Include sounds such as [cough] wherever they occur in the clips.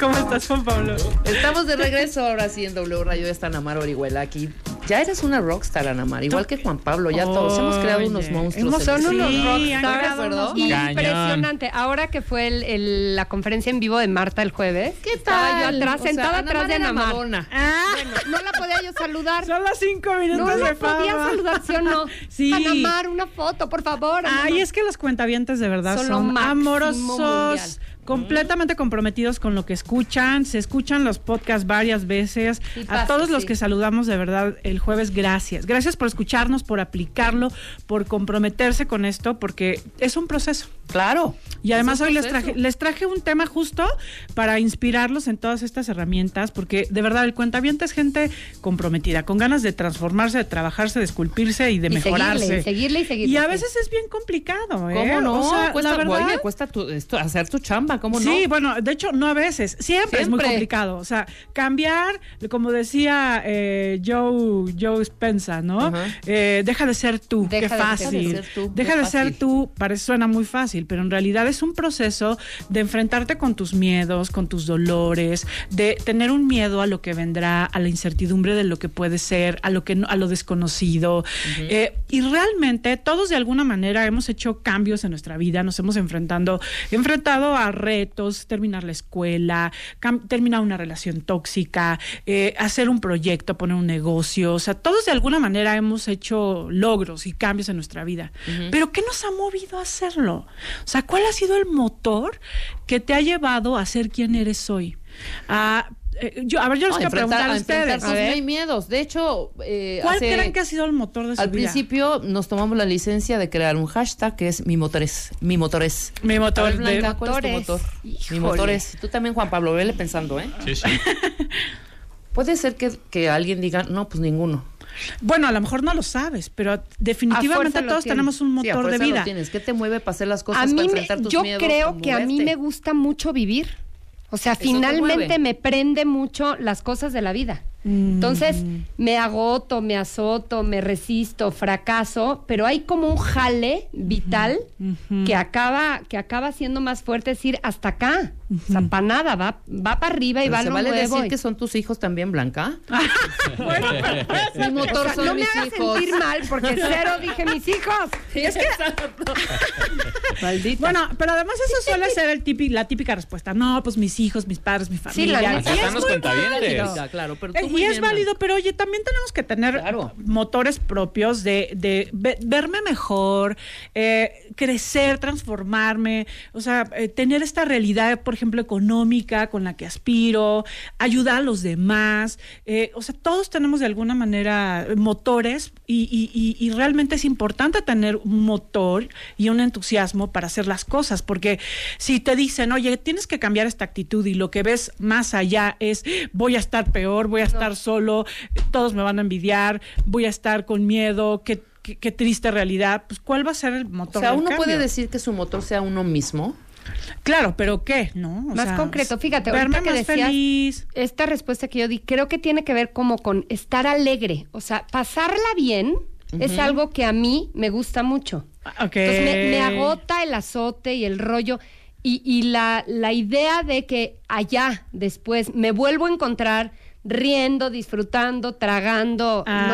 ¿Cómo estás, Juan Pablo? Estamos de regreso ahora sí en W Radio. Está Anamar Orihuela aquí. Ya eres una rockstar, Anamar, igual que Juan Pablo. Ya todos hemos creado unos monstruos. Son unos sí. rockstars. unos Impresionante. Ahora que fue el- el- la conferencia en vivo de Marta el jueves. ¿Qué Estaba yo tal? atrás, O sea, sentada atrás de Mar era Ana Mar. Madonna. Bueno, no la podía yo saludar. Son los cinco minutos No de la podía fama. saludar, ¿sí o no? [laughs] Sí. Ana Mar, una foto, por favor. Ay, es que los cuentavientes de verdad Son son, amorosos, mundial. Completamente comprometidos con lo que escuchan, se escuchan los podcasts varias veces. A pasa, todos los que saludamos de verdad el jueves, gracias. Gracias por escucharnos, por aplicarlo, por comprometerse con esto, porque es un proceso. Claro. Y además hoy les traje, les traje un tema justo para inspirarlos en todas estas herramientas, porque de verdad el cuentaviente es gente comprometida, con ganas de transformarse, de trabajarse, de esculpirse y de Y mejorarse. seguirle, seguirle y seguirle. Y a veces es bien complicado, ¿eh? ¿Cómo no? O sea, cuesta, la verdad, oye, cuesta tu- esto, hacer tu chamba, ¿cómo no? Sí, bueno, de hecho, no a veces. Siempre, es muy complicado. O sea, cambiar, como decía eh, Joe, Joe Spencer, ¿no? Eh, deja de ser tú, Deja qué de fácil. ser tú, deja de ser tú, parece suena muy fácil, pero en realidad es un proceso de enfrentarte con tus miedos, con tus dolores, de tener un miedo a lo que vendrá, a la incertidumbre de lo que puede ser, a lo que no- a lo desconocido. Eh, y realmente todos de alguna manera hemos hecho cambios en nuestra vida, nos hemos enfrentando, enfrentado a retos, terminar la escuela, terminar una relación tóxica, eh, hacer un proyecto, poner un negocio. O sea, todos de alguna manera hemos hecho logros y cambios en nuestra vida. Pero ¿qué nos ha movido a hacerlo? O sea, ¿cuál ha sido el motor que te ha llevado a ser quien eres hoy? Eh, yo, a ver, yo les No, quiero enfrentar, preguntar a a ustedes. A ver, no hay miedos. De hecho, eh, ¿Cuál hace- creen que ha sido el motor de su al vida? principio nos tomamos la licencia de crear un hashtag que es mi motores. Mi motores. Mi motor A ver, de- Blanca, ¿cuál es tu Motores. motor? Híjole. Mi motores. Tú también, Juan Pablo, vele pensando, ¿eh? Sí, sí. [laughs] Puede ser que, que alguien diga, no, pues ninguno. Bueno, a lo mejor no lo sabes, pero definitivamente todos tienes. tenemos un Sí, a motor de fuerza lo vida. tienes. ¿Qué te mueve para hacer las a cosas, para mí me, enfrentar tus yo miedos? creo para que a mí moverte? me gusta mucho vivir. O sea, te finalmente me prende mucho las cosas de la vida. Mm. Entonces, me agoto, me azoto, me resisto, fracaso, pero hay como un jale vital que acaba que acaba siendo más fuerte decir hasta acá. O sea, para nada, va, va para arriba y Pero va a ¿Se lo vale nuevo. decir y- que son tus hijos también, Blanca? [laughs] Bueno, pero ser. [laughs] Mi motor O sea, son no me mis hagas hijos. sentir mal porque cero dije mis hijos. [laughs] es que... Maldita. Bueno, pero además eso suele ser el típi- la típica respuesta. No, pues mis hijos, mis padres, mi Sí, la familia. neta. Es muy cuentavientes. válido. claro, pero Eh, tú y muy es bien, válido, pero oye, también tenemos que tener Claro. motores propios de, de ve- verme mejor, eh, crecer, transformarme, o sea, eh, tener esta realidad, por ejemplo, económica con la que aspiro, ayudar a los demás. eh, o sea, todos tenemos de alguna manera motores y, y- y- y realmente es importante tener un motor y un entusiasmo para hacer las cosas, porque si te dicen, oye, tienes que cambiar esta actitud y lo que ves más allá es, voy a estar peor, voy a estar solo, todos me van a envidiar, voy a estar con miedo, qué, qué- qué triste realidad, pues ¿cuál va a ser el O motor? sea, del uno puede decir que su motor sea uno mismo. Claro, pero ¿qué? ¿No? O Más sea, concreto, fíjate, verme ahorita que decías- feliz. esta respuesta que yo di creo que tiene que ver como con estar alegre, o sea, pasarla bien es algo que a mí me gusta mucho. Ok. Entonces me, me agota el azote y el rollo y, y la, la idea de que allá después me vuelvo a encontrar riendo, disfrutando, tragando, Ah,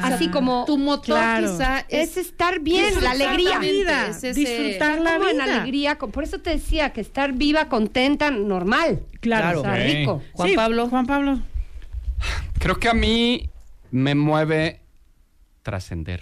no sé, así como Tu motor Claro. quizá es... es estar bien, la Disfrutar alegría. la vida, Es ese- disfrutar la en vida. alegría, por eso te decía que estar viva, contenta, normal. Claro. O sea, Ok. rico. Juan Sí, Pablo. Juan Pablo. Creo que a mí me mueve trascender.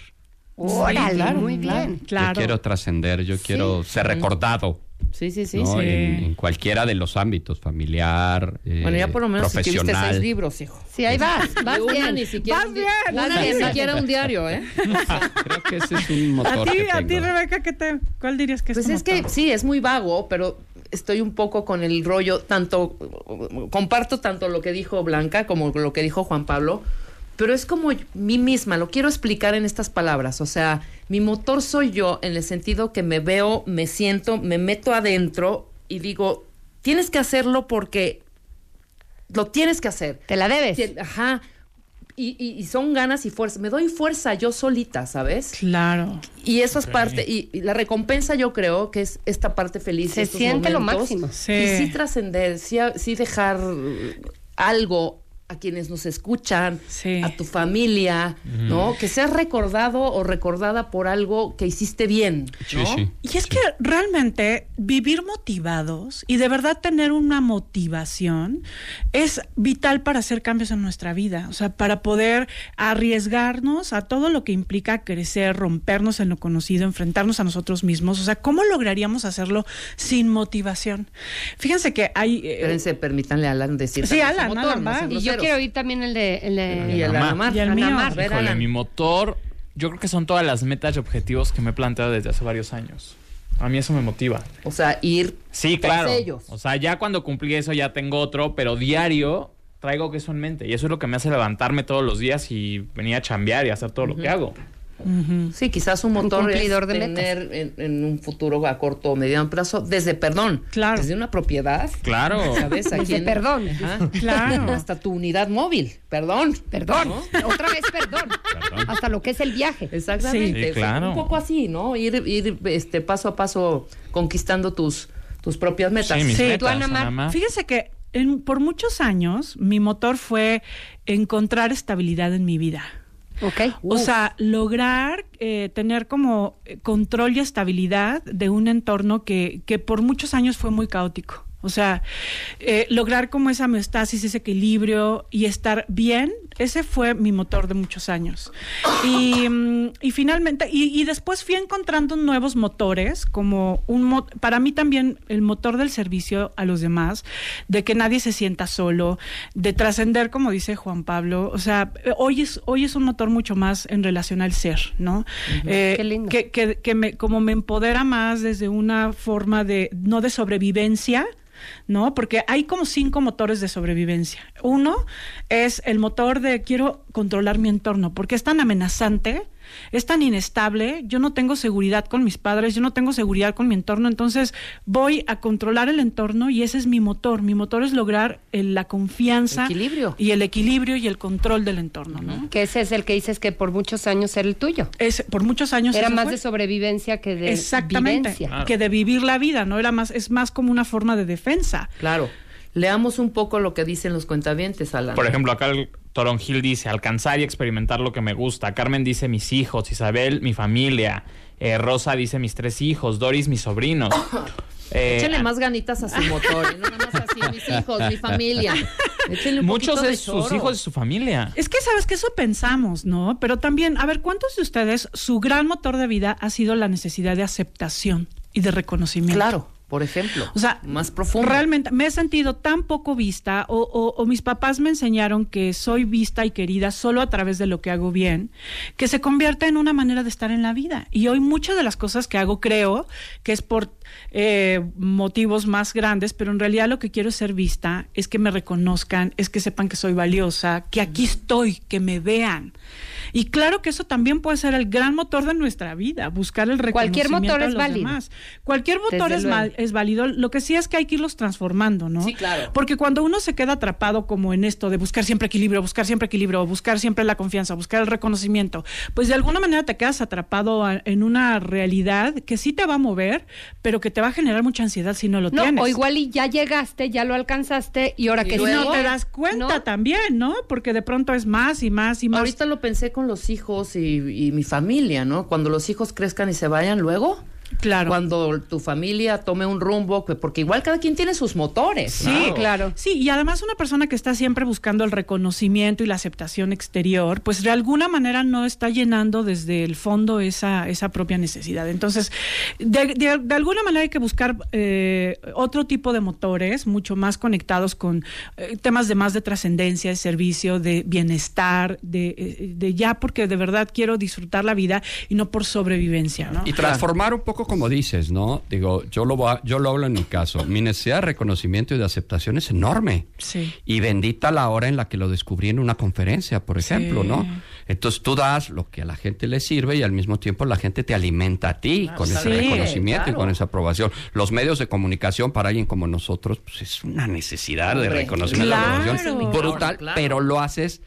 Órale, claro, muy claro. bien. Claro. Yo quiero trascender, yo quiero ser recordado. Sí, sí, sí. ¿no? sí. En, en cualquiera de los ámbitos, familiar, eh, Bueno, ya por lo menos escribiste profesional. seis libros, hijo. Sí, ahí vas, vas una bien. ni siquiera, Vas bien, una vas ni bien. siquiera un diario, ¿eh? [laughs] Creo que ese es un A motor ti, que a ti. Rebeca, ¿qué te, ¿cuál dirías que es Pues es que sí, es muy vago, pero estoy un poco con el rollo, tanto, comparto tanto lo que dijo Blanca como lo que dijo Juan Pablo, pero es como mí misma, lo quiero explicar en estas palabras, o sea, mi motor soy yo en el sentido que me veo, me siento, me meto adentro y digo, tienes que hacerlo porque lo tienes que hacer. Te la debes. Ajá. y, y- y son ganas y fuerza. Me doy fuerza yo solita, ¿sabes? Claro. Y eso es parte, y, y la recompensa yo creo que es esta parte feliz. Se estos siente lo máximo. Sí. Y sí trascender, sí, dejar algo a quienes nos escuchan, Sí. a tu familia, ¿no? Que seas recordado o recordada por algo que hiciste bien, ¿no? Sí, sí. Y es que realmente vivir motivados y de verdad tener una motivación es vital para hacer cambios en nuestra vida, o sea, para poder arriesgarnos a todo lo que implica crecer, rompernos en lo conocido, enfrentarnos a nosotros mismos, o sea, ¿cómo lograríamos hacerlo sin motivación? Fíjense que hay... eh, Espérense, permítanle a Alan decir. Sí, Alan, motor, Alan, va. Y yo. Quiero oír también el de... El de Y el Anamar. Y el mío. Anamar, Híjole, mi motor, yo creo que son todas las metas y objetivos que me he planteado desde hace varios años. A mí eso me motiva. O sea, ir Sí, tras claro. ellos. O sea, ya cuando cumplí eso ya tengo otro, pero diario traigo eso en mente. Y eso es lo que me hace levantarme todos los días y venir a chambear y hacer todo lo que hago. Sí, quizás un motor cumplidor es de tener en, en un futuro a corto o mediano plazo, desde perdón, Claro. desde una propiedad, Claro. ¿sabes? Aquí Desde en- perdón. Ajá. Claro. Hasta tu unidad móvil, perdón. Perdón. Otra vez perdón. Perdón. Hasta lo que es el viaje. Exactamente. Sí, O sea, claro. Un poco así, ¿no? Ir, ir este, paso a paso conquistando tus, tus propias metas. Sí, mis Sí, metas, tú, Ana. Ana. Fíjese que en- por muchos años mi motor fue encontrar estabilidad en mi vida. Ok. O sea, lograr eh, tener como eh, control y estabilidad de un entorno que, que por muchos años fue muy caótico. O sea, eh, lograr como esa homeostasis, ese equilibrio y estar bien, ese fue mi motor de muchos años. Y, mm, y finalmente, y, y después fui encontrando nuevos motores, como un mo- para mí también el motor del servicio a los demás, de que nadie se sienta solo, de trascender, como dice Juan Pablo. O sea, hoy es, hoy es un motor mucho más en relación al ser, ¿no? Eh, Qué lindo. Que, que, que me, como me empodera más desde una forma de, no de sobrevivencia, ¿no? Porque hay como cinco motores de sobrevivencia. Uno es el motor de quiero controlar mi entorno, porque es tan amenazante, es tan inestable, yo no tengo seguridad con mis padres, yo no tengo seguridad con mi entorno, entonces voy a controlar el entorno y ese es mi motor. Mi motor es lograr el- la confianza Equilibrio. y el equilibrio y el control del entorno, ¿no? Que ese es el que dices que por muchos años era el tuyo. Es, por muchos años Era más fue. de sobrevivencia que de Exactamente, vivencia. Claro. que de vivir la vida, ¿no? Era más, es más como una forma de defensa. Claro. Leamos un poco lo que dicen los cuentavientes, Alan. Por ejemplo, acá el Toronjil dice alcanzar y experimentar lo que me gusta. Carmen dice mis hijos, Isabel mi familia, Eh, Rosa dice mis tres hijos, Doris mis sobrinos. [coughs] Eh, Échenle más ganitas a su motor, y no nada más así, mis hijos, mi familia. Échenle un muchos de de sus choro. hijos y su familia. Es que sabes que eso pensamos, ¿no? Pero también, a ver, ¿cuántos de ustedes su gran motor de vida ha sido la necesidad de aceptación y de reconocimiento? Claro, por ejemplo. O sea, más profundo. Realmente me he sentido tan poco vista o, o- o mis papás me enseñaron que soy vista y querida solo a través de lo que hago bien, que se convierte en una manera de estar en la vida. Y hoy muchas de las cosas que hago creo que es por eh, motivos más grandes, pero en realidad lo que quiero es ser vista, es que me reconozcan, es que sepan que soy valiosa, que aquí estoy, que me vean. Y claro que eso también puede ser el gran motor de nuestra vida, buscar el Cualquier reconocimiento motor de es los válido. demás. Cualquier motor Desde es. Es válido. Lo que sí es que hay que irlos transformando, ¿no? Sí, claro. Porque cuando uno se queda atrapado como en esto de buscar siempre equilibrio, buscar siempre equilibrio, buscar siempre la confianza, buscar el reconocimiento, pues de alguna manera te quedas atrapado a- en una realidad que sí te va a mover, pero que te va a generar mucha ansiedad si no lo No, tienes. o igual y ya llegaste, ya lo alcanzaste y ahora Y que luego- no te das cuenta ¿no? también, ¿no? Porque de pronto es más y más y más. Ahorita lo pensé con los hijos y, y mi familia, ¿no? Cuando los hijos crezcan y se vayan luego. Claro. Cuando tu familia tome un rumbo, que- porque igual cada quien tiene sus motores. Sí, Claro. claro. Sí, y además una persona que está siempre buscando el reconocimiento y la aceptación exterior, pues de alguna manera no está llenando desde el fondo esa, esa propia necesidad. Entonces, de, de- de alguna manera hay que buscar eh, otro tipo de motores, mucho más conectados con eh, temas de más de trascendencia, de servicio, de bienestar, de, eh, de ya porque de verdad quiero disfrutar la vida y no por sobrevivencia, ¿no? Y transformar un poco como dices, ¿no? Digo, yo lo, voy a- yo lo hablo en mi caso. Mi necesidad de reconocimiento y de aceptación es enorme. Sí. Y bendita la hora en la que lo descubrí en una conferencia, por ejemplo, Sí. ¿no? Entonces tú das lo que a la gente le sirve y al mismo tiempo la gente te alimenta a ti con ese Sí, reconocimiento y con esa aprobación. Los medios de comunicación para alguien como nosotros, pues es una necesidad de reconocimiento y claro. aprobación Ese es mi brutal, claro. pero lo haces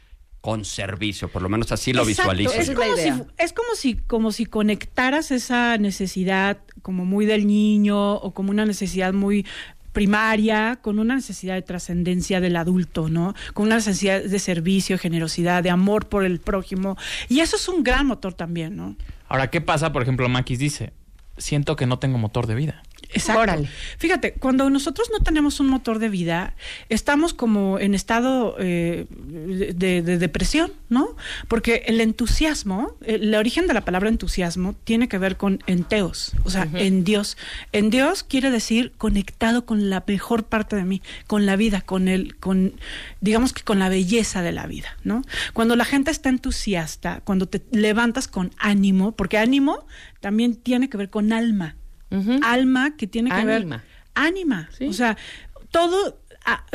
con servicio, por lo menos así lo Exacto, visualizo. Es como, si, es como si como si conectaras esa necesidad como muy del niño o como una necesidad muy primaria con una necesidad de trascendencia del adulto, ¿no? Con una necesidad de servicio, generosidad, de amor por el prójimo. Y eso es un gran motor también, ¿no? Ahora, ¿qué pasa? Por ejemplo, Maquis dice, siento que no tengo motor de vida. Exacto. Órale. Fíjate, cuando nosotros no tenemos un motor de vida, estamos como en estado eh, de, de depresión, ¿no? Porque el entusiasmo, el origen de la palabra entusiasmo tiene que ver con enteos, o sea, en Dios. En Dios quiere decir conectado con la mejor parte de mí, con la vida, con el, con, digamos que con la belleza de la vida, ¿no? Cuando la gente está entusiasta, cuando te levantas con ánimo, porque ánimo también tiene que ver con alma Alma que tiene que Ánima. ver ánima Sí. o sea todo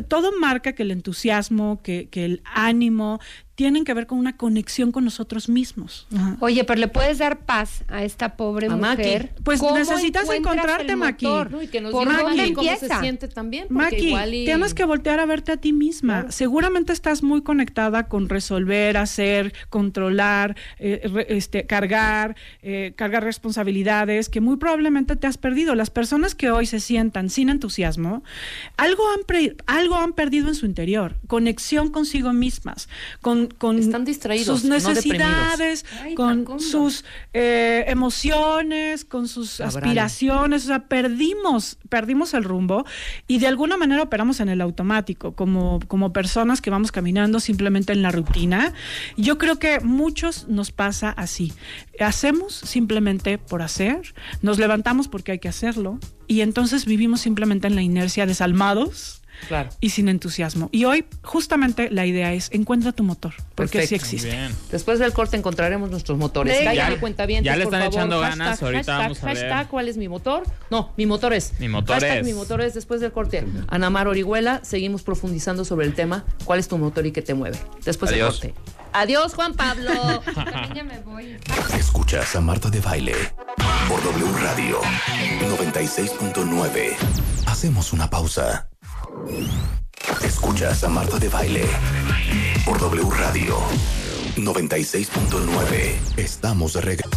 todo marca que el entusiasmo que, que el ánimo tienen que ver con una conexión con nosotros mismos Ajá. Oye, pero le puedes dar paz a esta pobre A Maki. mujer. Pues ¿Cómo necesitas encontrarte, el Maki. motor? No, y que nos ¿Por Maki cómo se siente también. Maki, igual y... tienes que voltear a verte a ti misma. Claro. Seguramente estás muy conectada con resolver, hacer, controlar, eh, re- este, cargar, eh, cargar responsabilidades que muy probablemente te has perdido. Las personas que hoy se sientan sin entusiasmo, algo han, pre- algo han perdido en su interior, conexión consigo mismas, con, con Están distraídos, sus no necesidades, Ay, con sus eh, emociones, con sus aspiraciones, o sea, perdimos, perdimos el rumbo y de alguna manera operamos en el automático, como, como personas que vamos caminando simplemente en la rutina. Yo creo que muchos nos pasa así. Hacemos simplemente por hacer, nos levantamos porque hay que hacerlo y entonces vivimos simplemente en la inercia desalmados Claro. y sin entusiasmo. Y hoy justamente la idea es encuentra tu motor, porque sí Perfecto. existe. Bien. Después del corte encontraremos nuestros motores. Cállate, Ya- cuentavientes, ya le están favor. echando Hashtag, ganas, ahorita hashtag, vamos a ver. hashtag, ¿cuál es mi motor? No, mi motor es. Mi motor Hashtag, es. mi motor es después del corte. Anamar Orihuela, seguimos profundizando sobre el tema. ¿Cuál es tu motor y qué te mueve? Después Adiós. del corte. Adiós, Juan Pablo. [laughs] También ya me voy. Escuchas a Marta de Baile por W Radio 96.9. Hacemos una pausa. Escuchas a Marta de Baile por W Radio 96.9. Estamos de regreso.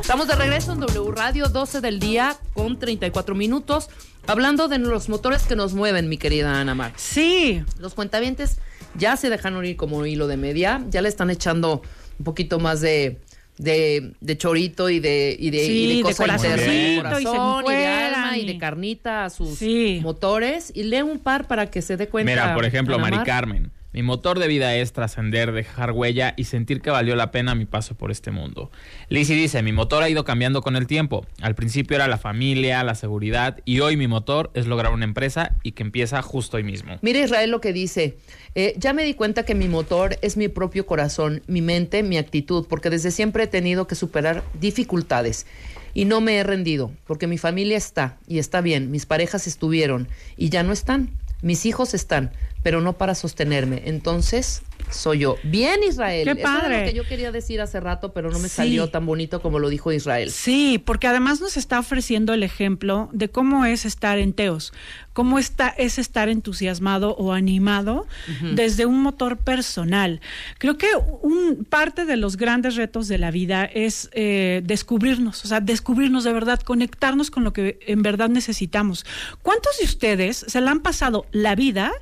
Estamos de regreso en W Radio, 12 del día con 34 minutos, hablando de los motores que nos mueven, mi querida Anamar. Sí, Los cuentavientes ya se dejaron ir como hilo de media, ya le están echando un poquito más de, de, de chorito y de, y de, Sí, y de de cosa corazoncito, y corazón, y de alma y y- de carnita a sus Sí. motores. Y lee un par para que se dé cuenta. Mira, por ejemplo, Mari Mar. Carmen. Mi motor de vida es trascender, dejar huella y sentir que valió la pena mi paso por este mundo. Lizzie dice, mi motor ha ido cambiando con el tiempo. Al principio era la familia, la seguridad y hoy mi motor es lograr una empresa y que empieza justo hoy mismo. Mira Israel lo que dice. Eh, ya me di cuenta que mi motor es mi propio corazón, mi mente, mi actitud, porque desde siempre he tenido que superar dificultades y no me he rendido, porque mi familia está y está bien, mis parejas estuvieron y ya no están, mis hijos están, pero no para sostenerme. Entonces, soy yo. Bien, Israel. Qué Eso padre. lo que yo quería decir hace rato, pero no me Sí. salió tan bonito como lo dijo Israel. Sí, porque además nos está ofreciendo el ejemplo de cómo es estar en teos, cómo está, es estar entusiasmado o animado desde un motor personal. Creo que un parte de los grandes retos de la vida es eh, descubrirnos, o sea, descubrirnos de verdad, conectarnos con lo que en verdad necesitamos. ¿Cuántos de ustedes se la han pasado la vida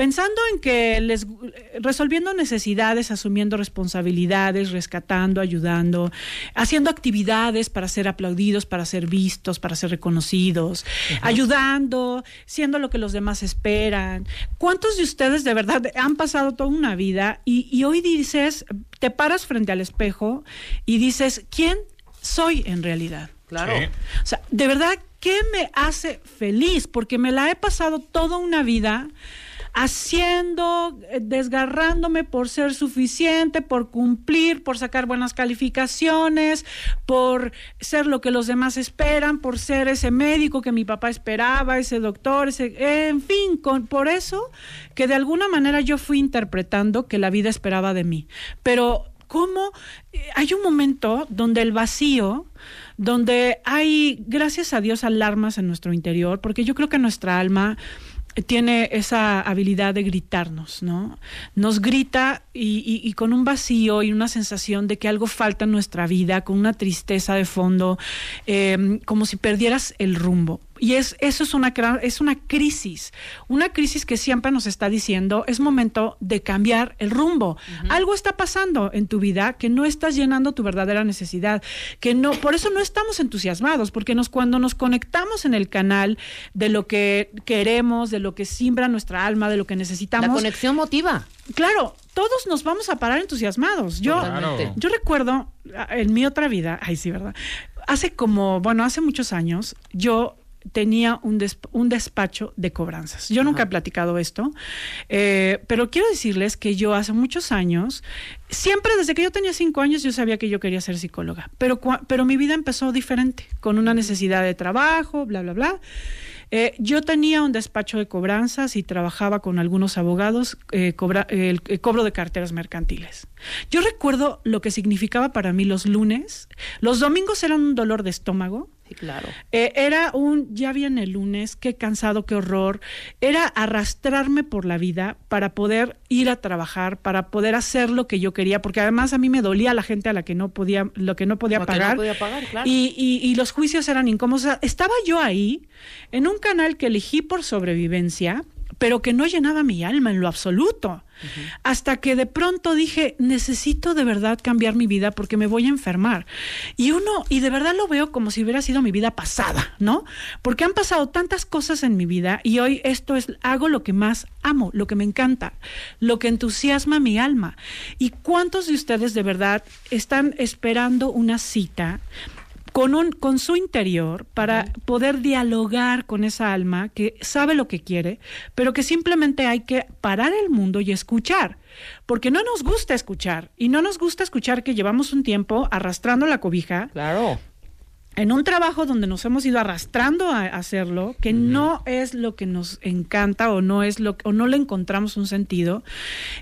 pensando en que les resolviendo necesidades, asumiendo responsabilidades, rescatando, ayudando, haciendo actividades para ser aplaudidos, para ser vistos, para ser reconocidos, ayudando, siendo lo que los demás esperan. ¿Cuántos de ustedes de verdad han pasado toda una vida y, y hoy dices, te paras frente al espejo y dices, ¿quién soy en realidad? Claro. Sí. O sea, de verdad, ¿qué me hace feliz? Porque me la he pasado toda una vida haciendo, eh, desgarrándome por ser suficiente, por cumplir, por sacar buenas calificaciones, por ser lo que los demás esperan, por ser ese médico que mi papá esperaba, ese doctor, ese, en fin, por eso que de alguna manera yo fui interpretando que la vida esperaba de mí. Pero cómo eh, hay un momento donde el vacío, donde hay, gracias a Dios, alarmas en nuestro interior, porque yo creo que nuestra alma tiene esa habilidad de gritarnos, ¿no? Nos grita y, con un vacío y una sensación de que algo falta en nuestra vida, con una tristeza de fondo, eh, como si perdieras el rumbo. Y es, eso es una, es una crisis, una crisis que siempre nos está diciendo, es momento de cambiar el rumbo. Algo está pasando en tu vida que no estás llenando tu verdadera necesidad, que no, por eso no estamos entusiasmados, porque nos, cuando nos conectamos en el canal de lo que queremos, de lo que simbra nuestra alma, de lo que La necesitamos, conexión motiva. claro, todos nos vamos a parar entusiasmados. Yo, Totalmente. yo recuerdo ah, en mi otra vida, ay sí, ¿verdad? Hace como, bueno, hace muchos años, yo tenía un, des- un despacho de cobranzas. Yo nunca he platicado esto, eh, pero quiero decirles que yo hace muchos años, siempre desde que yo tenía cinco años, yo sabía que yo quería ser psicóloga, pero, pero mi vida empezó diferente, con una necesidad de trabajo, bla, bla, bla. Eh, yo tenía un despacho de cobranzas y trabajaba con algunos abogados eh, cobra- el, el cobro de carteras mercantiles. Yo recuerdo lo que significaba para mí los lunes. Los domingos eran un dolor de estómago. Sí, claro. Eh, era un, ya viene el lunes, qué cansado, qué horror. Era arrastrarme por la vida para poder ir a trabajar, para poder hacer lo que yo quería, porque además a mí me dolía la gente a la que no podía, lo que no podía Lo que no pagar. podía pagar, claro. y, y- y los juicios eran incómodos. O sea, estaba yo ahí, en un canal que elegí por sobrevivencia, pero que no llenaba mi alma en lo absoluto. Hasta que de pronto dije, necesito de verdad cambiar mi vida porque me voy a enfermar. Y uno, y de verdad lo veo como si hubiera sido mi vida pasada, ¿no? Porque han pasado tantas cosas en mi vida y hoy esto es, hago lo que más amo, lo que me encanta, lo que entusiasma mi alma. ¿Y cuántos de ustedes de verdad están esperando una cita? Con, un, con su interior para poder dialogar con esa alma que sabe lo que quiere, pero que simplemente hay que parar el mundo y escuchar, porque no nos gusta escuchar y no nos gusta escuchar que llevamos un tiempo arrastrando la cobija Claro. en un trabajo donde nos hemos ido arrastrando a hacerlo, que no es lo que nos encanta o no es lo o no le encontramos un sentido.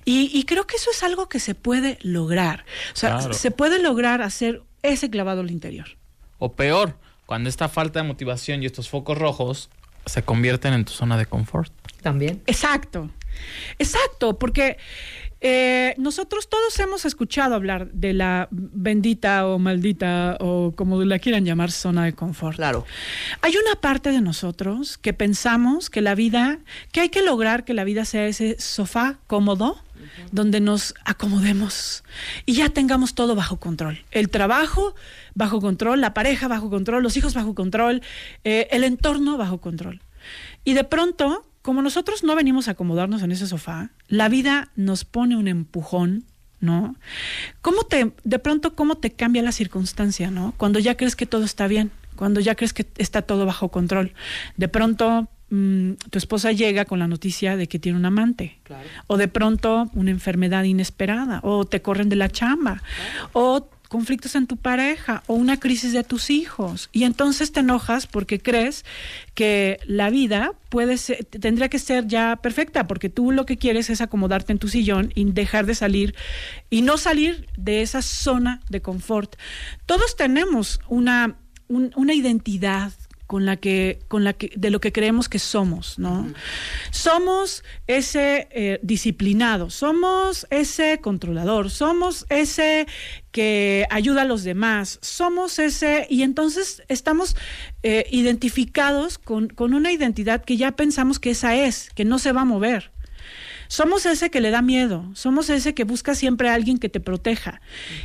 Y, y creo que eso es algo que se puede lograr. O sea, Claro. se puede lograr hacer ese clavado al interior. O peor, cuando esta falta de motivación y estos focos rojos se convierten en tu zona de confort. También. Exacto, exacto, porque eh, nosotros todos hemos escuchado hablar de la bendita o maldita o como la quieran llamar zona de confort. Claro. Hay una parte de nosotros que pensamos que la vida, que hay que lograr que la vida sea ese sofá cómodo donde nos acomodemos y ya tengamos todo bajo control. El trabajo bajo control, la pareja bajo control, los hijos bajo control, eh, el entorno bajo control. Y de pronto, como nosotros no venimos a acomodarnos en ese sofá, la vida nos pone un empujón, ¿no? ¿Cómo te, de pronto, cómo te cambia la circunstancia, ¿no? Cuando ya crees que todo está bien, cuando ya crees que está todo bajo control. De pronto, mm, tu esposa llega con la noticia de que tiene un amante. Claro. O de pronto, una enfermedad inesperada. O te corren de la chamba. O conflictos en tu pareja o una crisis de tus hijos y entonces te enojas porque crees que la vida puede ser tendría que ser ya perfecta porque tú lo que quieres es acomodarte en tu sillón y dejar de salir y no salir de esa zona de confort. Todos tenemos una un- una identidad con la que con la que de lo que creemos que somos no somos ese eh, disciplinado somos ese controlador somos ese que ayuda a los demás somos ese y entonces estamos eh, identificados con, con una identidad que ya pensamos que esa es que no se va a mover somos ese que le da miedo, somos ese que busca siempre a alguien que te proteja.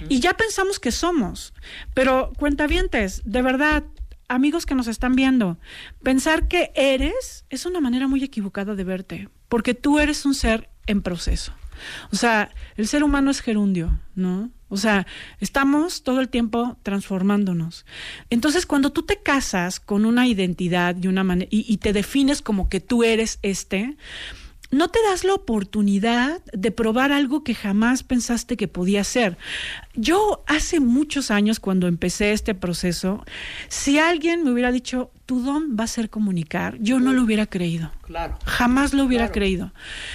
Y ya pensamos que somos. Pero cuentavientes, de verdad, amigos que nos están viendo, pensar que eres es una manera muy equivocada de verte, porque tú eres un ser en proceso. O sea, el ser humano es gerundio, ¿no? O sea, estamos todo el tiempo transformándonos. Entonces, cuando tú te casas con una identidad y una y, y te defines como que tú eres este, no te das la oportunidad de probar algo que jamás pensaste que podía ser. Yo hace muchos años, cuando empecé este proceso, si alguien me hubiera dicho, tu don va a ser comunicar, yo no lo hubiera creído. Claro. Jamás lo hubiera Claro. creído.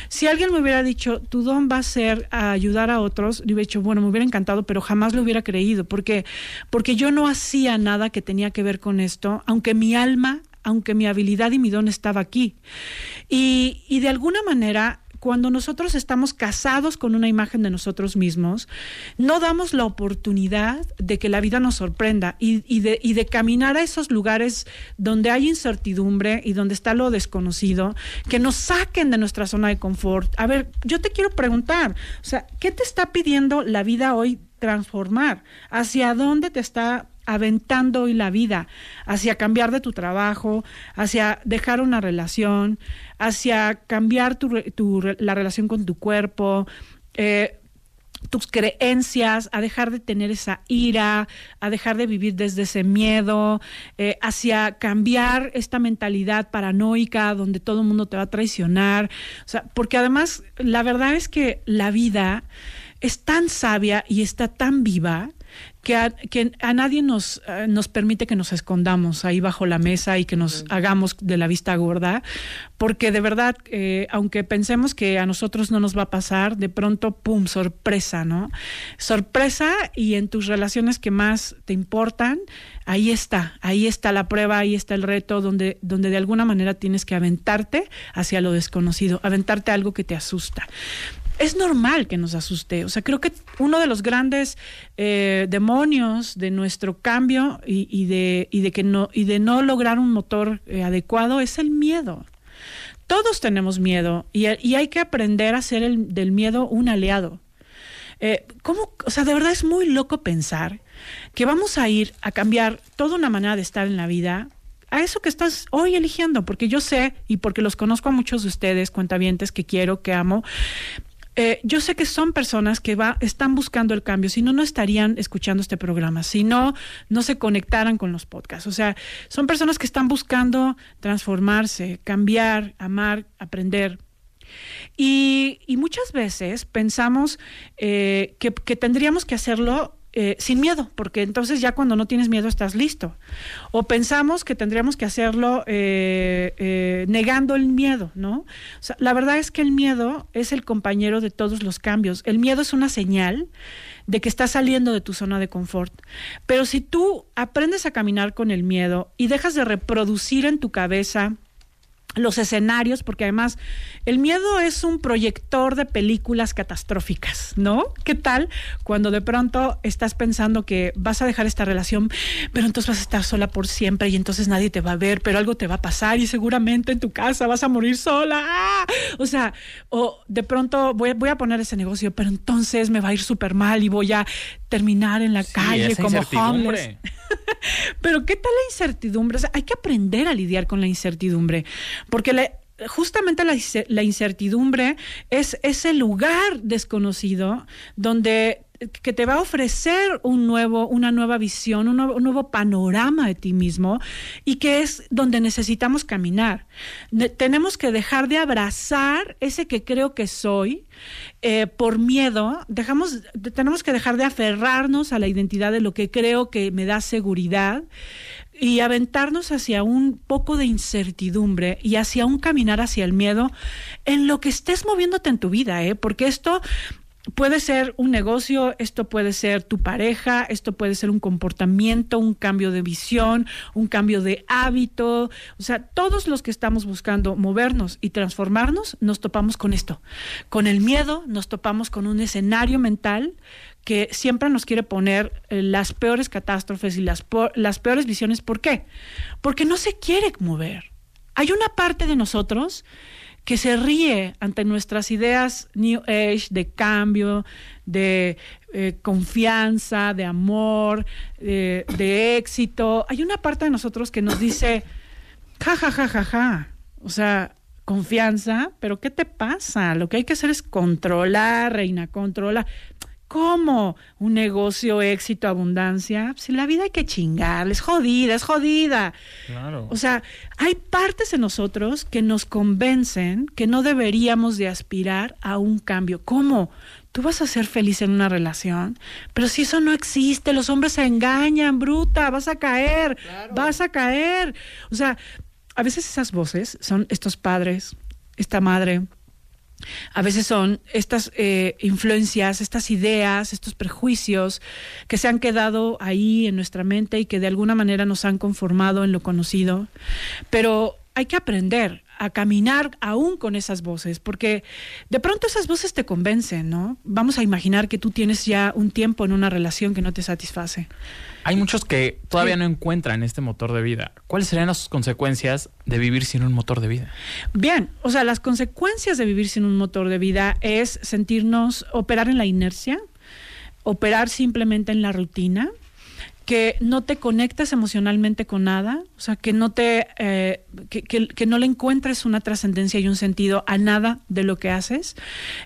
Si alguien me hubiera dicho, tu don va a ser a ayudar a otros, yo hubiera dicho, bueno, me hubiera encantado, pero jamás lo hubiera creído, porque, porque yo no hacía nada que tenía que ver con esto, aunque mi alma aunque mi habilidad y mi don estaba aquí. Y, y de alguna manera cuando nosotros estamos casados con una imagen de nosotros mismos, no damos la oportunidad de que la vida nos sorprenda y, de, y de caminar a esos lugares donde hay incertidumbre y donde está lo desconocido, que nos saquen de nuestra zona de confort. A ver, yo te quiero preguntar, o sea, ¿qué te está pidiendo la vida hoy transformar? ¿Hacia dónde te está aventando hoy la vida hacia cambiar de tu trabajo, hacia dejar una relación, hacia cambiar tu, la relación con tu cuerpo, eh, tus creencias, a dejar de tener esa ira, a dejar de vivir desde ese miedo, eh, hacia cambiar esta mentalidad paranoica donde todo el mundo te va a traicionar. O sea, porque además la verdad es que la vida es tan sabia y está tan viva que a, que a nadie nos, eh, nos permite que nos escondamos ahí bajo la mesa y que nos hagamos de la vista gorda, porque de verdad, eh, aunque pensemos que a nosotros no nos va a pasar, de pronto, ¡pum!, sorpresa, ¿no? Sorpresa y en tus relaciones que más te importan, ahí está, ahí está la prueba, ahí está el reto, donde, donde de alguna manera tienes que aventarte hacia lo desconocido, aventarte a algo que te asusta es normal que nos asuste. O sea, creo que uno de los grandes eh, demonios de nuestro cambio y, de, y, de, que no, y de no lograr un motor eh, adecuado es el miedo. Todos tenemos miedo y, hay que aprender a hacer el, del miedo un aliado. Eh, ¿cómo? O sea, de verdad es muy loco pensar que vamos a ir a cambiar toda una manera de estar en la vida a eso que estás hoy eligiendo, porque yo sé y porque los conozco a muchos de ustedes, cuentavientes que quiero, que amo, eh, yo sé que son personas que va, están buscando el cambio, si no, no estarían escuchando este programa, si no, no se conectaran con los podcasts. O sea, son personas que están buscando transformarse, cambiar, amar, aprender. Y, muchas veces pensamos eh, que, que tendríamos que hacerlo eh, sin miedo, porque entonces ya cuando no tienes miedo estás listo. O pensamos que tendríamos que hacerlo eh, eh, negando el miedo, ¿no? la verdad es que el miedo es el compañero de todos los cambios. El miedo es una señal de que estás saliendo de tu zona de confort. Pero si tú aprendes a caminar con el miedo y dejas de reproducir en tu cabeza los escenarios, porque además el miedo es un proyector de películas catastróficas, ¿no? ¿Qué tal cuando de pronto estás pensando que vas a dejar esta relación, pero entonces vas a estar sola por siempre y entonces nadie te va a ver, pero algo te va a pasar y seguramente en tu casa vas a morir sola? ¡Ah! O sea, o de pronto voy, voy a poner ese negocio, pero entonces me va a ir súper mal y voy a terminar en la calle como homeless. [laughs] Pero ¿qué tal la incertidumbre? hay que aprender a lidiar con la incertidumbre, porque justamente la, incertidumbre es ese lugar desconocido donde que te va a ofrecer un nuevo, una nueva visión, un nuevo, panorama de ti mismo y que es donde necesitamos caminar. tenemos que dejar de abrazar ese que creo que soy eh, por miedo. Dejamos, tenemos que dejar de aferrarnos a la identidad de lo que creo que me da seguridad y aventarnos hacia un poco de incertidumbre y hacia un caminar hacia el miedo en lo que estés moviéndote en tu vida, ¿eh? porque esto puede ser un negocio, esto puede ser tu pareja, esto puede ser un comportamiento, un cambio de visión, un cambio de hábito. O sea, todos los que estamos buscando movernos y transformarnos, nos topamos con esto. Con el miedo, nos topamos con un escenario mental que siempre nos quiere poner eh, las peores catástrofes y las, las peores visiones. ¿Por qué? Porque no se quiere mover. Hay una parte de nosotros que se ríe ante nuestras ideas New Age de cambio, de eh, confianza, de amor, de éxito. Hay una parte de nosotros que nos dice, ja, ja, ja, ja, ja. O sea, confianza, pero ¿qué te pasa? Lo que hay que hacer es controlar, reina, controla. ¿Cómo? ¿Un negocio, éxito, abundancia? Si la vida hay que chingarle, es jodida, es jodida. Claro. O sea, hay partes en nosotros que nos convencen que no deberíamos de aspirar a un cambio. ¿Cómo? Tú vas a ser feliz en una relación, pero si eso no existe, los hombres se engañan, bruta, vas a caer, vas a caer. O sea, a veces esas voces son estos padres, esta madre, A veces son estas eh, influencias, estas ideas, estos prejuicios que se han quedado ahí en nuestra mente y que de alguna manera nos han conformado en lo conocido. Pero hay que aprender a caminar aún con esas voces, porque de pronto esas voces te convencen, ¿no? Vamos a imaginar que tú tienes ya un tiempo en una relación que no te satisface. Hay muchos que todavía no encuentran este motor de vida. ¿Cuáles serían las consecuencias de vivir sin un motor de vida? Bien, o sea, las consecuencias de vivir sin un motor de vida es sentirnos, operar en la inercia, operar simplemente en la rutina, que no te conectes emocionalmente con nada, o sea, que no te, eh, que, que, no le encuentres una trascendencia y un sentido a nada de lo que haces,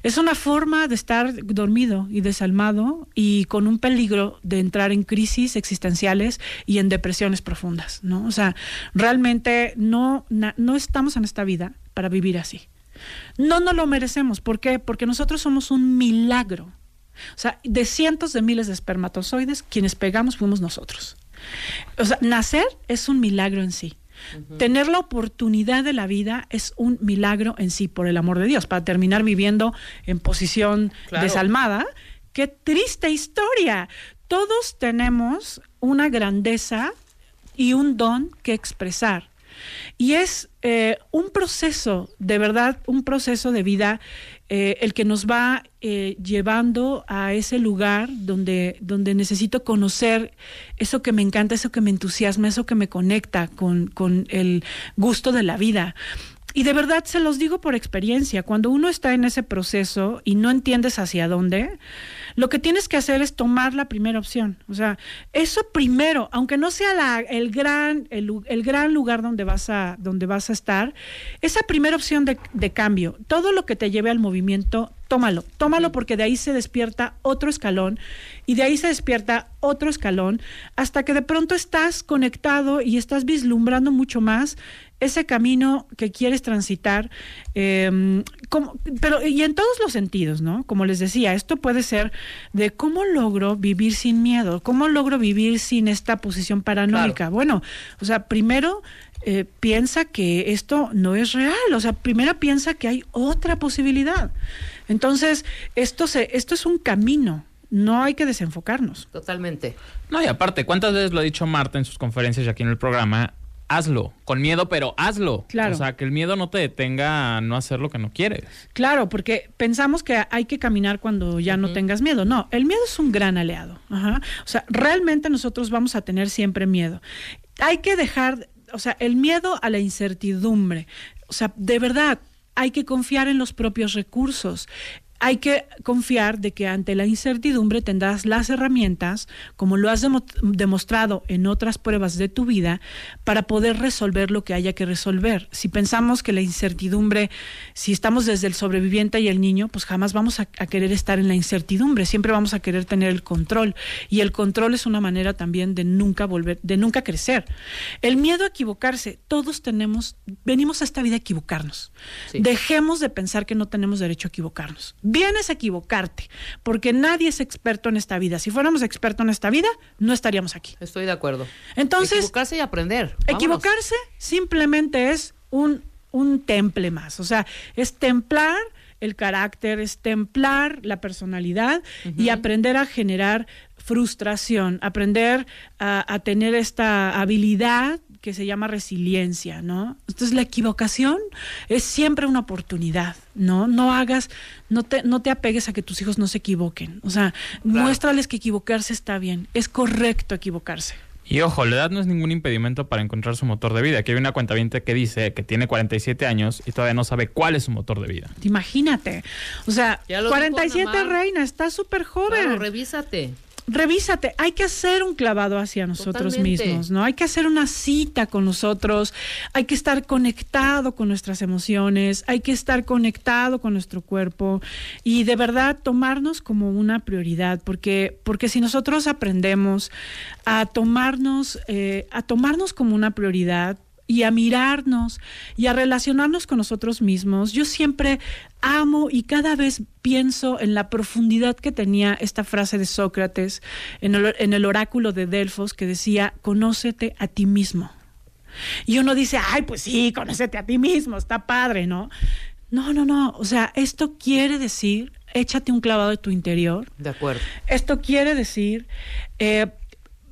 es una forma de estar dormido y desalmado y con un peligro de entrar en crisis existenciales y en depresiones profundas, ¿no? O sea, realmente no, no estamos en esta vida para vivir así. No nos lo merecemos. ¿Por qué? Porque nosotros somos un milagro. O sea, de cientos de miles de espermatozoides, quienes pegamos fuimos nosotros. O sea, nacer es un milagro en sí. Uh -huh. Tener la oportunidad de la vida es un milagro en sí, por el amor de Dios, para terminar viviendo en posición claro. desalmada. ¡Qué triste historia! Todos tenemos una grandeza y un don que expresar. Y es eh, un proceso, de verdad, un proceso de vida eh, el que nos va eh, llevando a ese lugar donde, donde necesito conocer eso que me encanta, eso que me entusiasma, eso que me conecta con, con el gusto de la vida. Y de verdad se los digo por experiencia, cuando uno está en ese proceso y no entiendes hacia dónde, lo que tienes que hacer es tomar la primera opción. O sea, eso primero, aunque no sea la, el, gran, el, el, gran lugar donde vas, a, donde vas a estar, esa primera opción de, de cambio, todo lo que te lleve al movimiento, tómalo, tómalo porque de ahí se despierta otro escalón y de ahí se despierta otro escalón hasta que de pronto estás conectado y estás vislumbrando mucho más ese camino que quieres transitar, eh, como, pero y en todos los sentidos, ¿no? Como les decía, esto puede ser de cómo logro vivir sin miedo, cómo logro vivir sin esta posición paranoica. Claro. Bueno, o sea, primero eh, piensa que esto no es real, o sea, primero piensa que hay otra posibilidad. Entonces, esto, se, esto es un camino, no hay que desenfocarnos. Totalmente. No, y aparte, ¿cuántas veces lo ha dicho Marta en sus conferencias y aquí en el programa? Hazlo, con miedo, pero hazlo. Claro. O sea, que el miedo no te detenga a no hacer lo que no quieres. Claro, porque pensamos que hay que caminar cuando ya uh -huh. no tengas miedo. No, el miedo es un gran aliado. Ajá. O sea, realmente nosotros vamos a tener siempre miedo. Hay que dejar, o sea, el miedo a la incertidumbre. O sea, de verdad, hay que confiar en los propios recursos hay que confiar de que ante la incertidumbre tendrás las herramientas, como lo has demo demostrado en otras pruebas de tu vida, para poder resolver lo que haya que resolver. Si pensamos que la incertidumbre, si estamos desde el sobreviviente y el niño, pues jamás vamos a, a querer estar en la incertidumbre, siempre vamos a querer tener el control. Y el control es una manera también de nunca volver, de nunca crecer. El miedo a equivocarse, todos tenemos, venimos a esta vida a equivocarnos. Sí. Dejemos de pensar que no tenemos derecho a equivocarnos vienes a equivocarte, porque nadie es experto en esta vida. Si fuéramos expertos en esta vida, no estaríamos aquí. Estoy de acuerdo. Entonces, equivocarse y aprender. Vámonos. Equivocarse simplemente es un, un temple más, o sea, es templar el carácter, es templar la personalidad uh -huh. y aprender a generar frustración, aprender a, a, tener esta habilidad que se llama resiliencia, ¿no? Entonces la equivocación es siempre una oportunidad, ¿no? No hagas, no te, no te apegues a que tus hijos no se equivoquen, o sea, claro. muéstrales que equivocarse está bien, es correcto equivocarse. Y ojo, la edad no es ningún impedimento para encontrar su motor de vida. Aquí hay una cuenta que dice que tiene 47 años y todavía no sabe cuál es su motor de vida. Imagínate. O sea, 47 reina, está súper joven. Claro, revísate revísate, hay que hacer un clavado hacia nosotros Totalmente. mismos, ¿no? Hay que hacer una cita con nosotros, hay que estar conectado con nuestras emociones, hay que estar conectado con nuestro cuerpo y de verdad tomarnos como una prioridad, porque, porque si nosotros aprendemos a tomarnos, eh, a tomarnos como una prioridad, y a mirarnos y a relacionarnos con nosotros mismos. Yo siempre amo y cada vez pienso en la profundidad que tenía esta frase de Sócrates en el, en el oráculo de Delfos que decía, conócete a ti mismo. Y uno dice, ay, pues sí, conócete a ti mismo, está padre, ¿no? No, no, no. O sea, esto quiere decir, échate un clavado de tu interior. De acuerdo. Esto quiere decir, eh,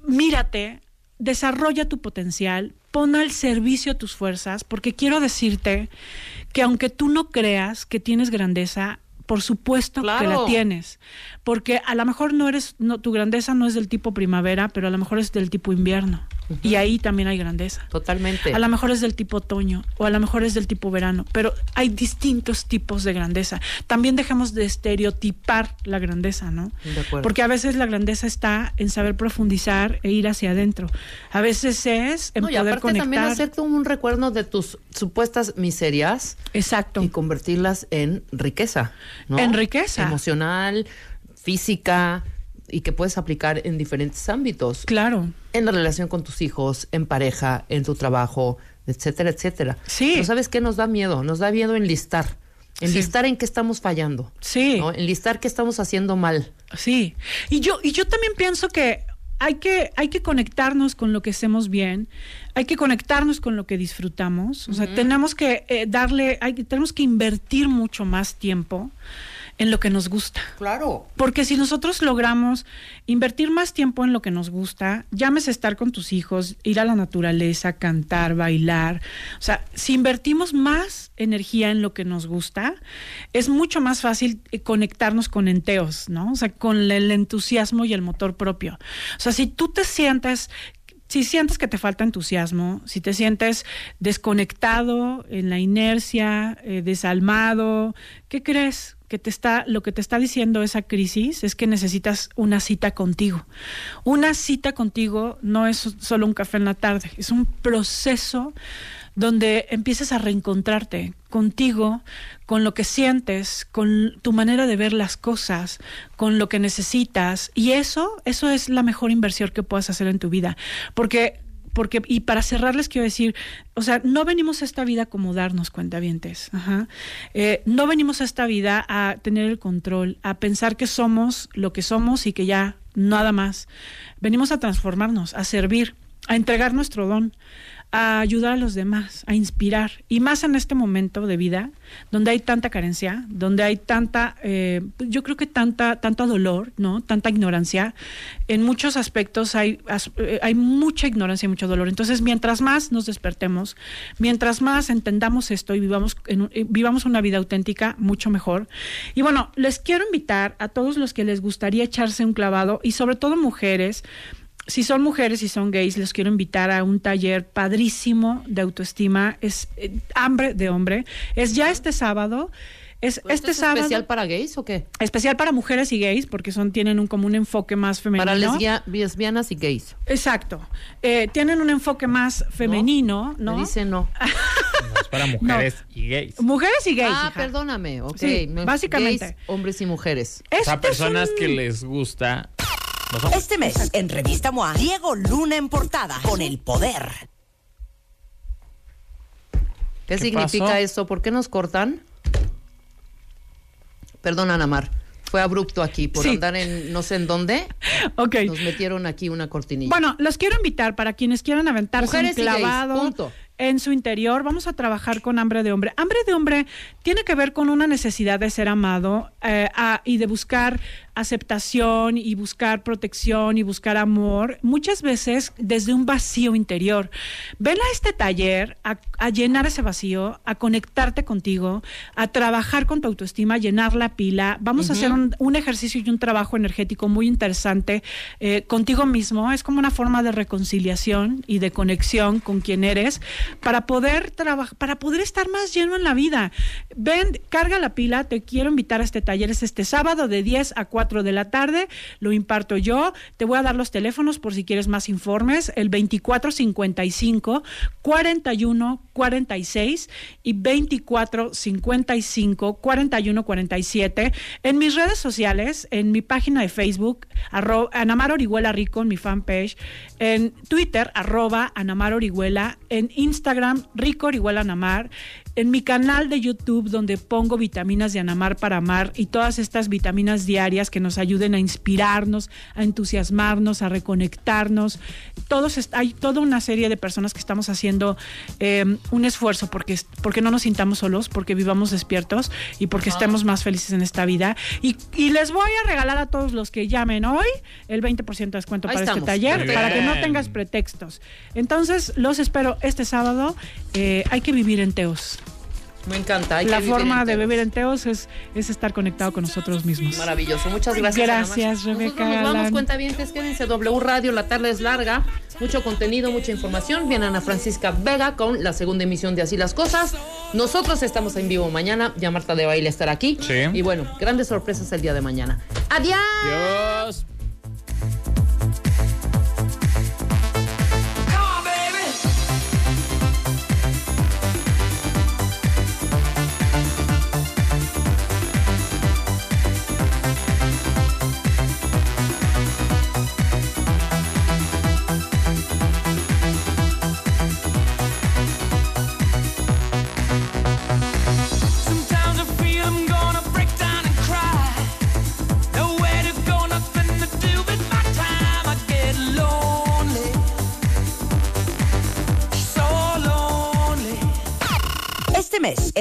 mírate, desarrolla tu potencial, pon al servicio tus fuerzas, porque quiero decirte que aunque tú no creas que tienes grandeza, por supuesto que la tienes, porque a lo mejor no eres, no, tu grandeza no es del tipo primavera, pero a lo mejor es del tipo invierno, y ahí también hay grandeza. Totalmente. A lo mejor es del tipo otoño o a lo mejor es del tipo verano, pero hay distintos tipos de grandeza. También dejemos de estereotipar la grandeza, ¿no? De acuerdo. Porque a veces la grandeza está en saber profundizar e ir hacia adentro. A veces es en No, y poder aparte también conectar. hacerte un recuerdo de tus supuestas miserias Exacto. y convertirlas en riqueza, ¿no? En riqueza. Emocional, física y que puedes aplicar en diferentes ámbitos. Claro. En la relación con tus hijos, en pareja, en tu trabajo, etcétera, etcétera. Sí. Pero ¿sabes qué nos da miedo? Nos da miedo enlistar. Enlistar en qué estamos fallando. Sí. ¿no? Enlistar qué estamos haciendo mal. Sí, y yo, y yo también pienso que hay que, hay que conectarnos con lo que hacemos bien, hay que conectarnos con lo que disfrutamos, o sea, tenemos que eh, darle, hay, que- tenemos que invertir mucho más tiempo en lo que nos gusta. Claro. Porque si nosotros logramos invertir más tiempo en lo que nos gusta, llámese estar con tus hijos, ir a la naturaleza, cantar, bailar, o sea, si invertimos más energía en lo que nos gusta, es mucho más fácil eh, conectarnos con enteos, ¿no? O sea, con el entusiasmo y el motor propio. O sea, si tú te sientes si sientes que te falta entusiasmo, si te sientes desconectado en la inercia, eh, desalmado, ¿qué crees? Que te está, lo que te está diciendo esa crisis es que necesitas una cita contigo. Una cita contigo no es solo un café en la tarde, es un proceso donde empiezas a reencontrarte contigo, con lo que sientes, con tu manera de ver las cosas, con lo que necesitas. Y eso, eso es la mejor inversión que puedas hacer en tu vida. Porque porque y para cerrarles quiero decir, o sea, no venimos a esta vida a acomodarnos, cuentavientes, ajá. Eh, no venimos a esta vida a tener el control, a pensar que somos lo que somos y que ya nada más. Venimos a transformarnos, a servir, a entregar nuestro don, a ayudar a los demás, a inspirar. Y más en este momento de vida, donde hay tanta carencia, donde hay tanta, eh, yo creo que tanta, tanto dolor, ¿no? Tanta ignorancia. En muchos aspectos hay, eh, hay mucha ignorancia y mucho dolor. Entonces, mientras más nos despertemos, mientras más entendamos esto y vivamos, en eh, vivamos una vida auténtica, mucho mejor. Y bueno, les quiero invitar a todos los que les gustaría echarse un clavado, y sobre todo mujeres, si son mujeres y son gays, les quiero invitar a un taller padrísimo de autoestima. Es eh, hambre de hombre. Es ya este sábado. Es ¿Esto este es sábado. especial para gays o qué? especial para mujeres y gays, porque son, tienen un, como un enfoque más femenino. Para lesbia- lesbianas y gays. Exacto. Eh, tienen un enfoque más femenino, ¿no? Me dice no. [laughs] No, es para mujeres y gays. Mujeres y gays. ah, hija. perdóname. Ok. Sí, No básicamente. gays, hombres y mujeres. O sea, Este personas un- que les gusta. Este mes, en Revista MOA, Diego Luna en portada, con el poder. ¿Qué, ¿Qué significa pasó? eso? ¿Por qué nos cortan? Perdón, Ana Mar. Fue abrupto aquí por Sí. andar en no sé en dónde. [laughs] Ok. Nos metieron aquí una cortinilla. Bueno, los quiero invitar para quienes quieran aventarse Mujeres y un gays, punto. En su interior. Vamos a trabajar con hambre de hombre. Hambre de hombre tiene que ver con una necesidad de ser amado eh, a- y de buscar aceptación y buscar protección y buscar amor, muchas veces desde un vacío interior. Ven a este taller a, a llenar ese vacío, a conectarte contigo, a trabajar con tu autoestima, a llenar la pila. Vamos a hacer un, un ejercicio y un trabajo energético muy interesante eh, contigo mismo. Es como una forma de reconciliación y de conexión con quien eres para poder trabajar, para poder estar más lleno en la vida. Ven, carga la pila, te quiero invitar a este taller. Es este sábado de 10 a 4 de la tarde. Lo imparto yo. Te voy a dar los teléfonos por si quieres más informes. El 2455 41 46 y 24 55 41 47. En mis redes sociales, en mi página de Facebook, Anamar Orihuela Rico, en mi fanpage, en Twitter, arroba Anamar Orihuela, en Instagram Instagram, Ricor igual a Anamar, en mi canal de YouTube donde pongo vitaminas de Anamar para amar y todas estas vitaminas diarias que nos ayuden a inspirarnos, a entusiasmarnos, a reconectarnos. Todos hay toda una serie de personas que estamos haciendo eh, un esfuerzo porque, porque no nos sintamos solos, porque vivamos despiertos y porque estemos más felices en esta vida. Y, y les voy a regalar a todos los que llamen hoy el 20% de descuento Ahí para estamos. este taller, para que no tengas pretextos. Entonces, los espero este sábado. Eh, hay que vivir en Teos. Me encanta. hay La forma de vivir en Teos es, es estar conectado con nosotros mismos. Maravilloso. Muchas gracias. Gracias. Rebeca, Nosotros nos vamos, Alan. cuentavientes. Quédense W Radio. La tarde es larga. Mucho contenido, mucha información. Viene Ana Francisca Vega con la segunda emisión de Así las Cosas. Nosotros estamos en vivo mañana. Ya Marta de Baile estará aquí. Sí. Y bueno, grandes sorpresas el día de mañana. ¡Adiós! Dios.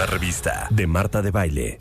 Una revista de Marta de Baile.